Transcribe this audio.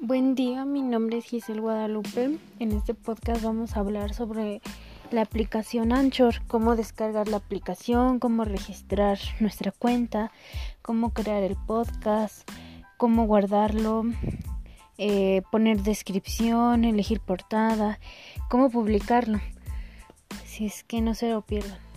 Buen día, mi nombre es Giselle Guadalupe. En este podcast vamos a hablar sobre la aplicación Anchor, cómo descargar la aplicación, cómo registrar nuestra cuenta, cómo crear el podcast, cómo guardarlo, eh, poner descripción, elegir portada, cómo publicarlo. Si es que no se lo pierdan.